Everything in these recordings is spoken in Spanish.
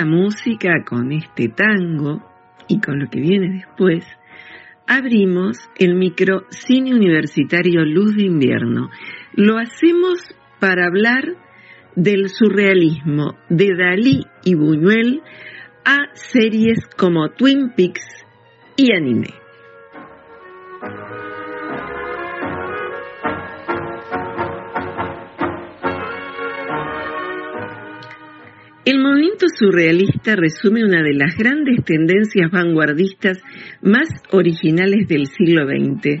Esta música, con este tango y con lo que viene después, abrimos el micro Cine Universitario Luz de Invierno. Lo hacemos para hablar del surrealismo de Dalí y Buñuel a series como Twin Peaks y anime. El movimiento surrealista resume una de las grandes tendencias vanguardistas más originales del siglo XX.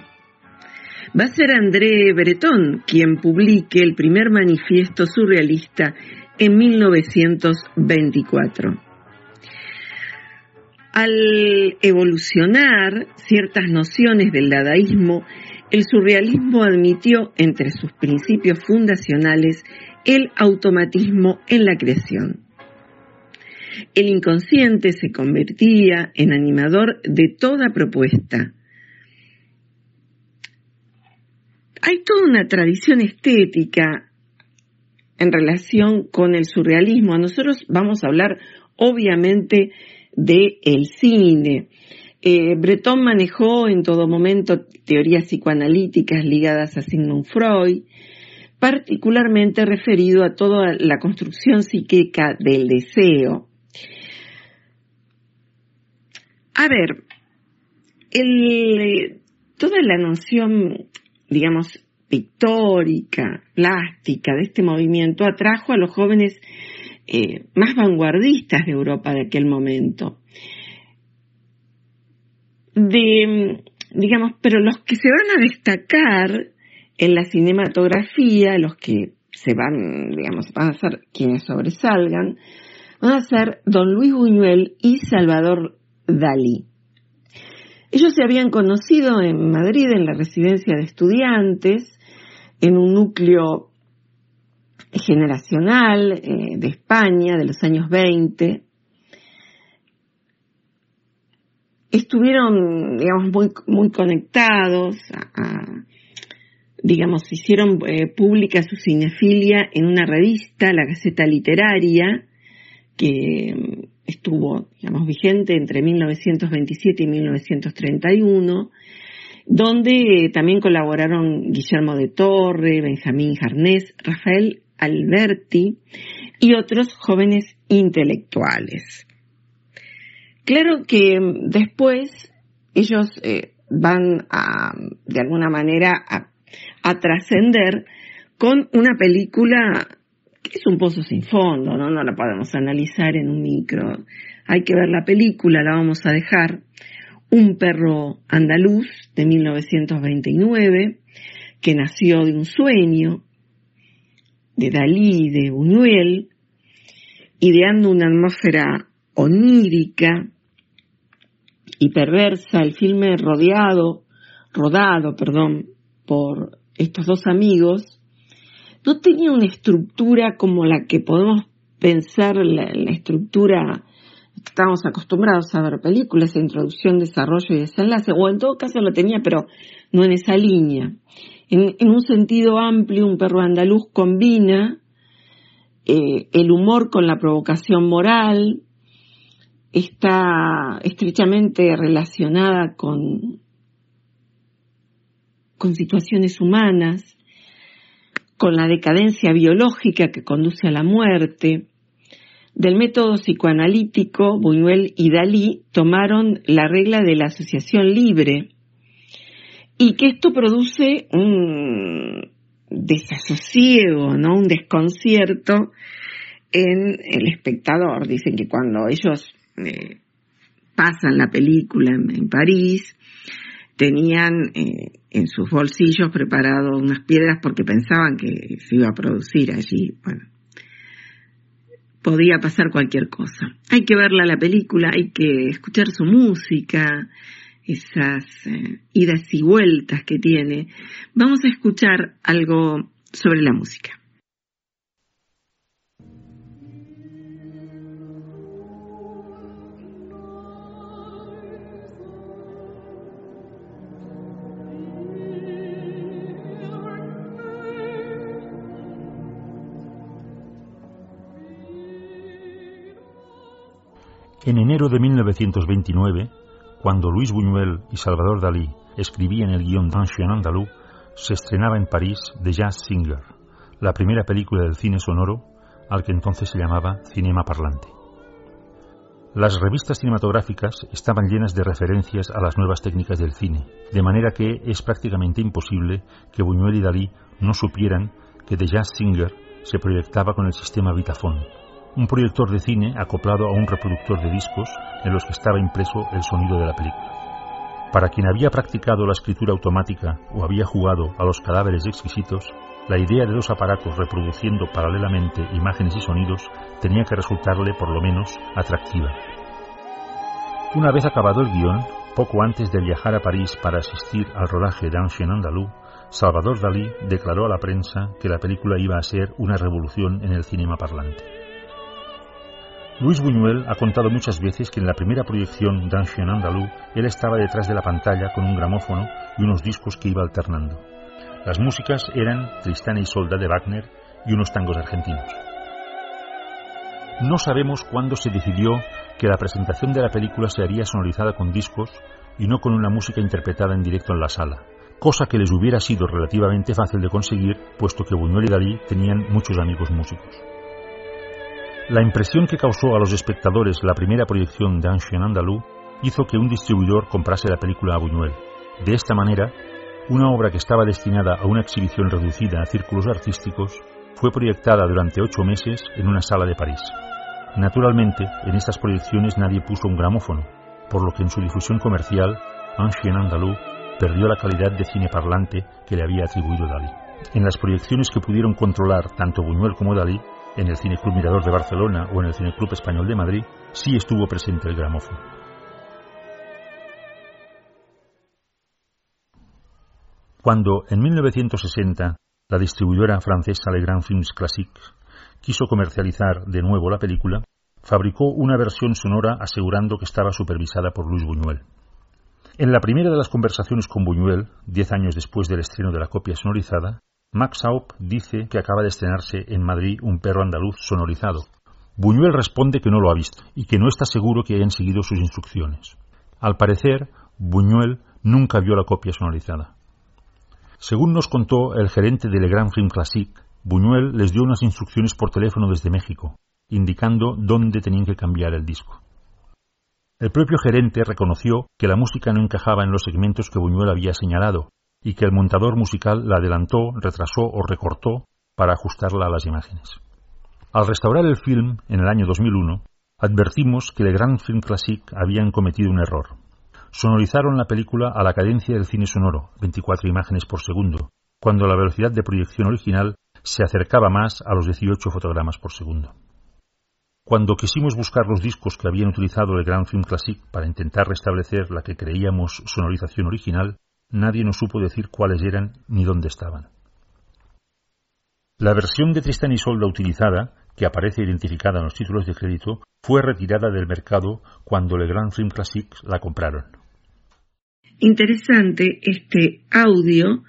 Va a ser André Breton quien publique el primer manifiesto surrealista en 1924. Al evolucionar ciertas nociones del dadaísmo, el surrealismo admitió entre sus principios fundacionales el automatismo en la creación. El inconsciente se convertía en animador de toda propuesta. Hay toda una tradición estética en relación con el surrealismo. Nosotros vamos a hablar obviamente del el cine. Eh, Breton manejó en todo momento teorías psicoanalíticas ligadas a Sigmund Freud, particularmente referido a toda la construcción psíquica del deseo. A ver, toda la noción, digamos, pictórica, plástica de este movimiento atrajo a los jóvenes eh, más vanguardistas de Europa de aquel momento. De, digamos, pero los que se van a destacar en la cinematografía, los que se van, digamos, van a ser quienes sobresalgan, van a ser Don Luis Buñuel y Salvador Dalí. Ellos se habían conocido en Madrid en la residencia de estudiantes, en un núcleo generacional eh, de España de los años 20. Estuvieron, digamos, muy, conectados, digamos, hicieron eh, pública su cinefilia en una revista, la Gaceta Literaria, que estuvo, digamos, vigente entre 1927 y 1931, donde también colaboraron Guillermo de Torre, Benjamín Jarnés, Rafael Alberti y otros jóvenes intelectuales. Claro que después ellos eh, van a, de alguna manera, a trascender con una película es un pozo sin fondo, ¿no? No la podemos analizar en un micro. Hay que ver la película, la vamos a dejar. Un perro andaluz de 1929, que nació de un sueño, de Dalí, de Buñuel, ideando una atmósfera onírica y perversa, el filme rodeado, rodado, perdón, por estos dos amigos, no tenía una estructura como la que podemos pensar la, estructura que estamos acostumbrados a ver películas, introducción, desarrollo y desenlace, o en todo caso lo tenía, pero no en esa línea. En, un sentido amplio, un perro andaluz combina eh, el humor con la provocación moral, está estrechamente relacionada con, con situaciones humanas, con la decadencia biológica que conduce a la muerte. Del método psicoanalítico, Buñuel y Dalí tomaron la regla de la asociación libre y que esto produce un desasosiego, ¿no? un desconcierto en el espectador. Dicen que cuando ellos eh, pasan la película en, París, tenían eh, en sus bolsillos preparado unas piedras porque pensaban que se iba a producir allí. Bueno, podía pasar cualquier cosa. Hay que verla la película, hay que escuchar su música, esas eh, idas y vueltas que tiene. Vamos a escuchar algo sobre la música. En enero de 1929, cuando Luis Buñuel y Salvador Dalí escribían el guion d'Ancien Andalou, se estrenaba en París The Jazz Singer, la primera película del cine sonoro al que entonces se llamaba cinema parlante. Las revistas cinematográficas estaban llenas de referencias a las nuevas técnicas del cine, de manera que es prácticamente imposible que Buñuel y Dalí no supieran que The Jazz Singer se proyectaba con el sistema Vitafone, un proyector de cine acoplado a un reproductor de discos en los que estaba impreso el sonido de la película. Para quien había practicado la escritura automática o había jugado a los cadáveres exquisitos, la idea de dos aparatos reproduciendo paralelamente imágenes y sonidos tenía que resultarle por lo menos atractiva. Una vez acabado el guion, poco antes de viajar a París para asistir al rodaje de Ancien Andalou, Salvador Dalí declaró a la prensa que la película iba a ser una revolución en el cinema parlante. Luis Buñuel ha contado muchas veces que en la primera proyección d'Ancien Andalou él estaba detrás de la pantalla con un gramófono y unos discos que iba alternando. Las músicas eran Tristana y Solda de Wagner y unos tangos argentinos. No sabemos cuándo se decidió que la presentación de la película se haría sonorizada con discos y no con una música interpretada en directo en la sala, cosa que les hubiera sido relativamente fácil de conseguir, puesto que Buñuel y Dalí tenían muchos amigos músicos. La impresión que causó a los espectadores la primera proyección de Ancien Andalou hizo que un distribuidor comprase la película a Buñuel. De esta manera, una obra que estaba destinada a una exhibición reducida a círculos artísticos fue proyectada durante ocho meses en una sala de París. Naturalmente, en estas proyecciones nadie puso un gramófono, por lo que en su difusión comercial, Ancien Andalou perdió la calidad de cine parlante que le había atribuido Dalí. En las proyecciones que pudieron controlar tanto Buñuel como Dalí, en el Cineclub Mirador de Barcelona o en el Cineclub Español de Madrid, sí estuvo presente el gramófono. Cuando, en 1960, la distribuidora francesa Le Grand Films Classiques quiso comercializar de nuevo la película, fabricó una versión sonora asegurando que estaba supervisada por Luis Buñuel. En la primera de las conversaciones con Buñuel, diez años después del estreno de la copia sonorizada, Max Haupt dice que acaba de estrenarse en Madrid un perro andaluz sonorizado. Buñuel responde que no lo ha visto y que no está seguro que hayan seguido sus instrucciones. Al parecer, Buñuel nunca vio la copia sonorizada. Según nos contó el gerente de Le Grand Film Classique, Buñuel les dio unas instrucciones por teléfono desde México, indicando dónde tenían que cambiar el disco. El propio gerente reconoció que la música no encajaba en los segmentos que Buñuel había señalado y que el montador musical la adelantó, retrasó o recortó para ajustarla a las imágenes. Al restaurar el film en el año 2001, advertimos que el Grand Film Classic habían cometido un error. Sonorizaron la película a la cadencia del cine sonoro, 24 imágenes por segundo, cuando la velocidad de proyección original se acercaba más a los 18 fotogramas por segundo. Cuando quisimos buscar los discos que habían utilizado el Grand Film Classic para intentar restablecer la que creíamos sonorización original, nadie nos supo decir cuáles eran ni dónde estaban. La versión de Tristan y Solda utilizada, que aparece identificada en los títulos de crédito, fue retirada del mercado cuando le Grand Film Classics la compraron. Interesante este audio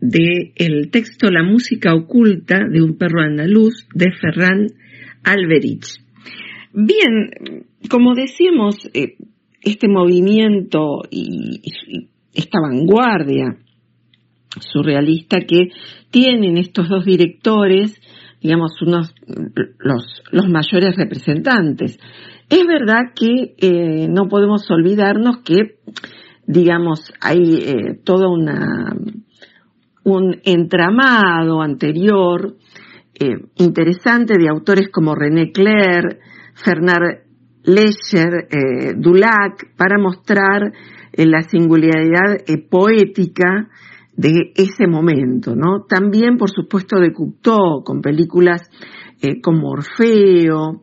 de el texto La música oculta de un perro andaluz de Ferran Alberich. Bien, como decíamos, eh, este movimiento y, esta vanguardia surrealista que tienen estos dos directores, digamos, unos, los, los mayores representantes. Es verdad que eh, no podemos olvidarnos que, digamos, hay eh, todo una, un entramado anterior eh, interesante de autores como René Clair, Fernand Lescher, Dulac, para mostrar la singularidad eh, poética de ese momento, ¿no? También, por supuesto, de Cocteau, con películas eh, como Orfeo,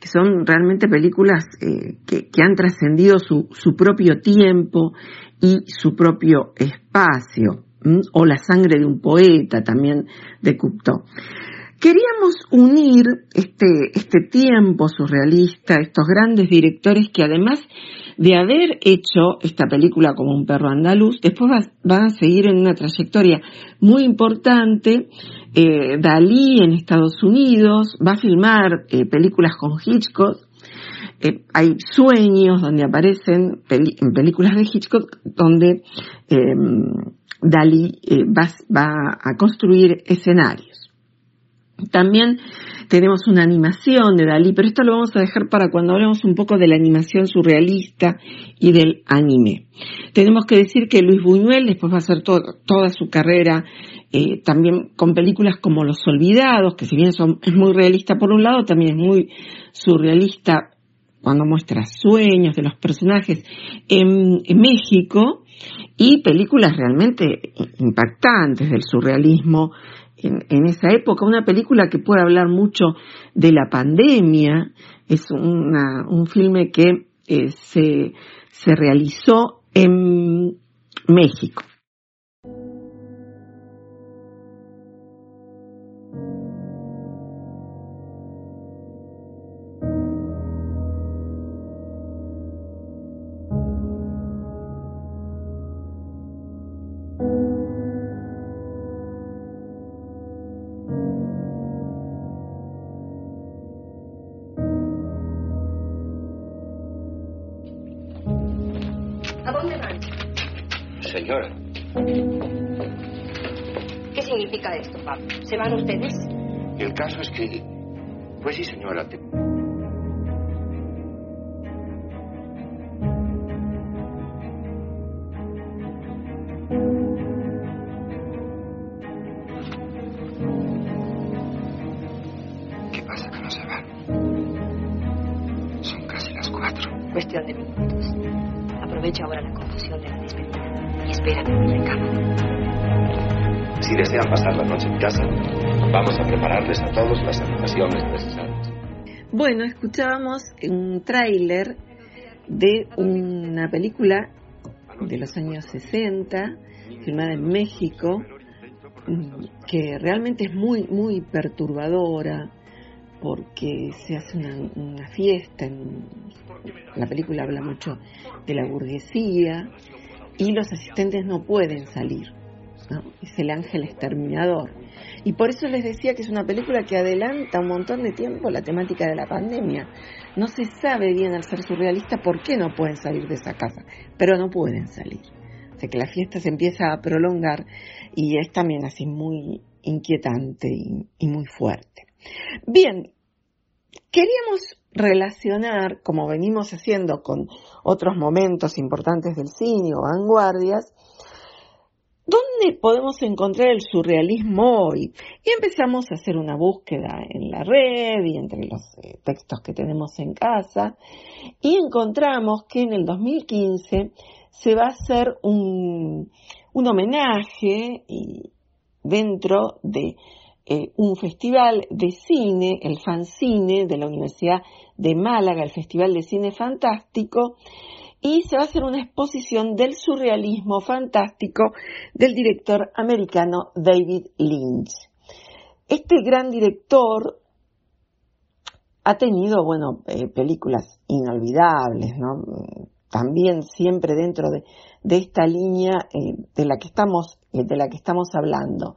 que son realmente películas eh, que, han trascendido su, propio tiempo y su propio espacio, o La sangre de un poeta también de Cupto. Queríamos unir este, este tiempo surrealista, estos grandes directores que además de haber hecho esta película como un perro andaluz, después van a seguir en una trayectoria muy importante. Eh, Dalí en Estados Unidos va a filmar eh, películas con Hitchcock. Eh, hay sueños donde aparecen en películas de Hitchcock donde Dalí va a construir escenarios. También tenemos una animación de Dalí, pero esto lo vamos a dejar para cuando hablemos un poco de la animación surrealista y del anime. Tenemos que decir que Luis Buñuel después va a hacer toda su carrera eh, también con películas como Los Olvidados, que si bien son, es muy realista por un lado, también es muy surrealista cuando muestra sueños de los personajes en México y películas realmente impactantes del surrealismo en, esa época, una película que puede hablar mucho de la pandemia, es un filme que eh, se, se realizó en México. ¿Se van ustedes? El caso es que... Pues sí, señora. ¿Qué pasa que no se van? Son casi las cuatro. Cuestión de minutos. Aprovecha ahora la confusión de la despedida y espérame en mi recámara. Si desean pasar la noche en casa, vamos a prepararles a todos las habitaciones necesarias. Bueno, escuchábamos un tráiler de una película de los años 60, filmada en México, mm, que realmente es muy, muy perturbadora porque se hace una, fiesta, en, la película habla mucho de la burguesía y los asistentes no pueden salir es el ángel exterminador. Y por eso les decía que es una película que adelanta un montón de tiempo la temática de la pandemia. No se sabe bien al ser surrealista por qué no pueden salir de esa casa, pero no pueden salir. O sea que la fiesta se empieza a prolongar y es también así muy inquietante y, y muy fuerte. Bien, queríamos relacionar, como venimos haciendo con otros momentos importantes del cine o vanguardias, ¿Dónde podemos encontrar el surrealismo hoy? Y empezamos a hacer una búsqueda en la red y entre los eh, textos que tenemos en casa y encontramos que en el 2015 se va a hacer un, homenaje dentro de eh, un festival de cine, el Fancine de la Universidad de Málaga, el Festival de Cine Fantástico, y se va a hacer una exposición del surrealismo fantástico del director americano David Lynch. Este gran director ha tenido, bueno, eh, películas inolvidables, ¿no? También siempre dentro de, esta línea eh, de la que estamos, eh, de la que estamos hablando.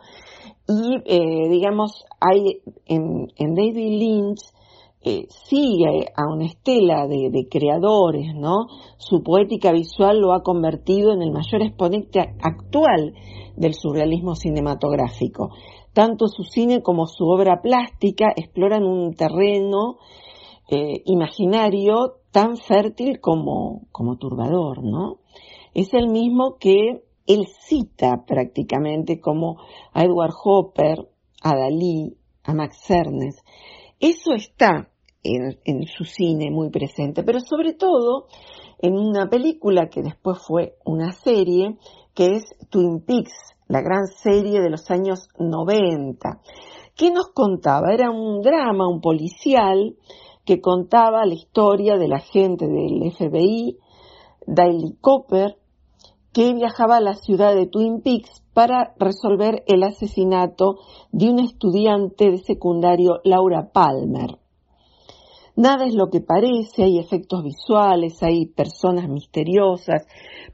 Y, digamos, hay en, en David Lynch sigue a una estela de, creadores, ¿no? Su poética visual lo ha convertido en el mayor exponente actual del surrealismo cinematográfico. Tanto su cine como su obra plástica exploran un terreno eh, imaginario tan fértil como, como turbador, ¿no? Es el mismo que él cita prácticamente como a Edward Hopper, a Dalí, a Max Ernst. Eso está en, su cine muy presente, pero sobre todo en una película que después fue una serie, que es Twin Peaks, la gran serie de los años 90, ¿Qué nos contaba? Era un drama, un policial, que contaba la historia del agente del FBI, Daily Copper, que viajaba a la ciudad de Twin Peaks para resolver el asesinato de un estudiante de secundario, Laura Palmer. Nada es lo que parece, hay efectos visuales, hay personas misteriosas,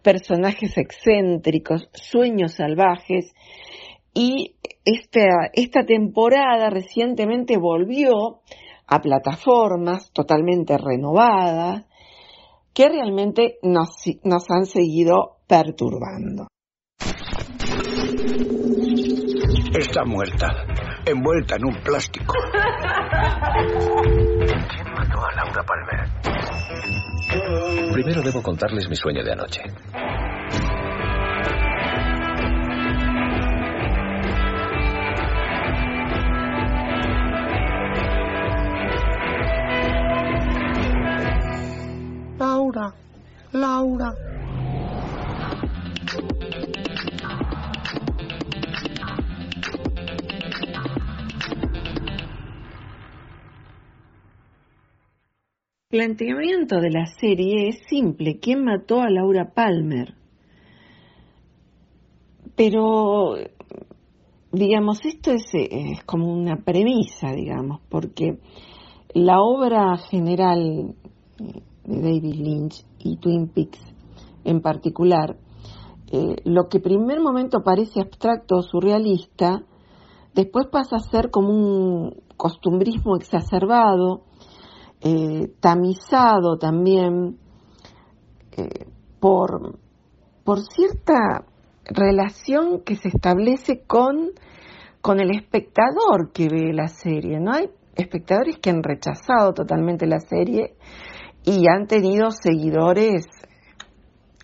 personajes excéntricos, sueños salvajes y esta, temporada recientemente volvió a plataformas totalmente renovadas que realmente nos, nos han seguido perturbando. Está muerta, envuelta en un plástico. ¿Quién mató a Laura Palmer? Primero debo contarles mi sueño de anoche. Laura, Laura. Planteamiento de la serie es simple, ¿quién mató a Laura Palmer? Pero, digamos, esto es, como una premisa, digamos, porque la obra general de David Lynch y Twin Peaks en particular, eh, lo que primer momento parece abstracto o surrealista, después pasa a ser como un costumbrismo exacerbado, eh, tamizado también eh, por, por cierta relación que se establece con, con el espectador que ve la serie. ¿no? Hay espectadores que han rechazado totalmente la serie y han tenido seguidores,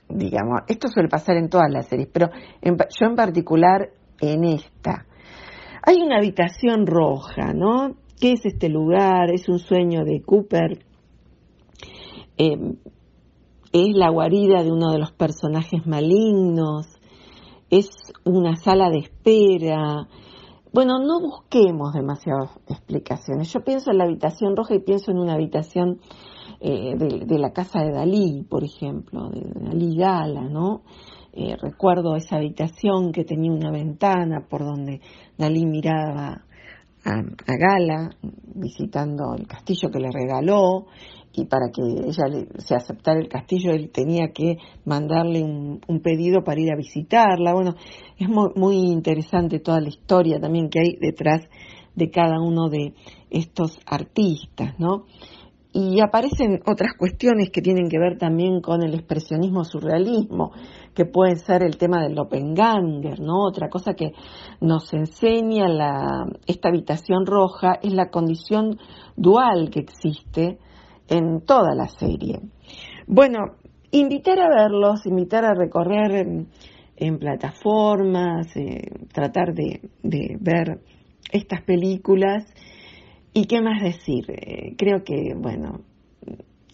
digamos, esto suele pasar en todas las series, pero yo en particular en esta. Hay una habitación roja, ¿no? ¿Qué es este lugar? Es un sueño de Cooper. Em, es la guarida de uno de los personajes malignos. Es una sala de espera. Bueno, no busquemos demasiadas explicaciones. Yo pienso en la habitación roja y pienso en una habitación eh, de, la casa de Dalí, por ejemplo, de Dalí Gala, ¿no? Eh, recuerdo esa habitación que tenía una ventana por donde Dalí miraba a, Gala visitando el castillo que le regaló y para que ella se aceptara el castillo él tenía que mandarle un, pedido para ir a visitarla. Bueno, es muy, muy interesante toda la historia también que hay detrás de cada uno de estos artistas, ¿no? Y aparecen otras cuestiones que tienen que ver también con el expresionismo surrealismo, que puede ser el tema del Ganger, ¿no? Otra cosa que nos enseña la, esta habitación roja es la condición dual que existe en toda la serie. Bueno, invitar a verlos, invitar a recorrer en, plataformas, eh, tratar de, de ver estas películas ¿Y qué más decir? Eh, creo que, bueno,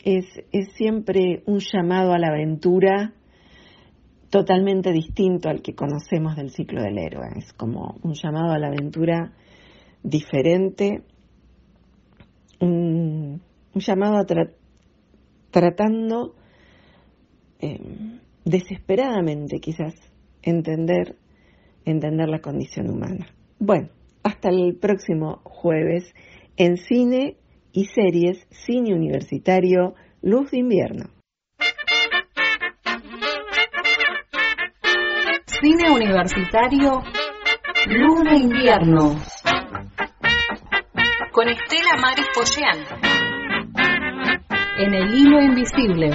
es, es siempre un llamado a la aventura totalmente distinto al que conocemos del ciclo del héroe. Es como un llamado a la aventura diferente, un, llamado a tratando em, desesperadamente quizás entender, entender la condición humana. Bueno, hasta el próximo jueves en cine y series, cine universitario, Luz de Invierno. Cine universitario, Luz de Invierno. Con Estela Maris Pochean. En el hilo invisible.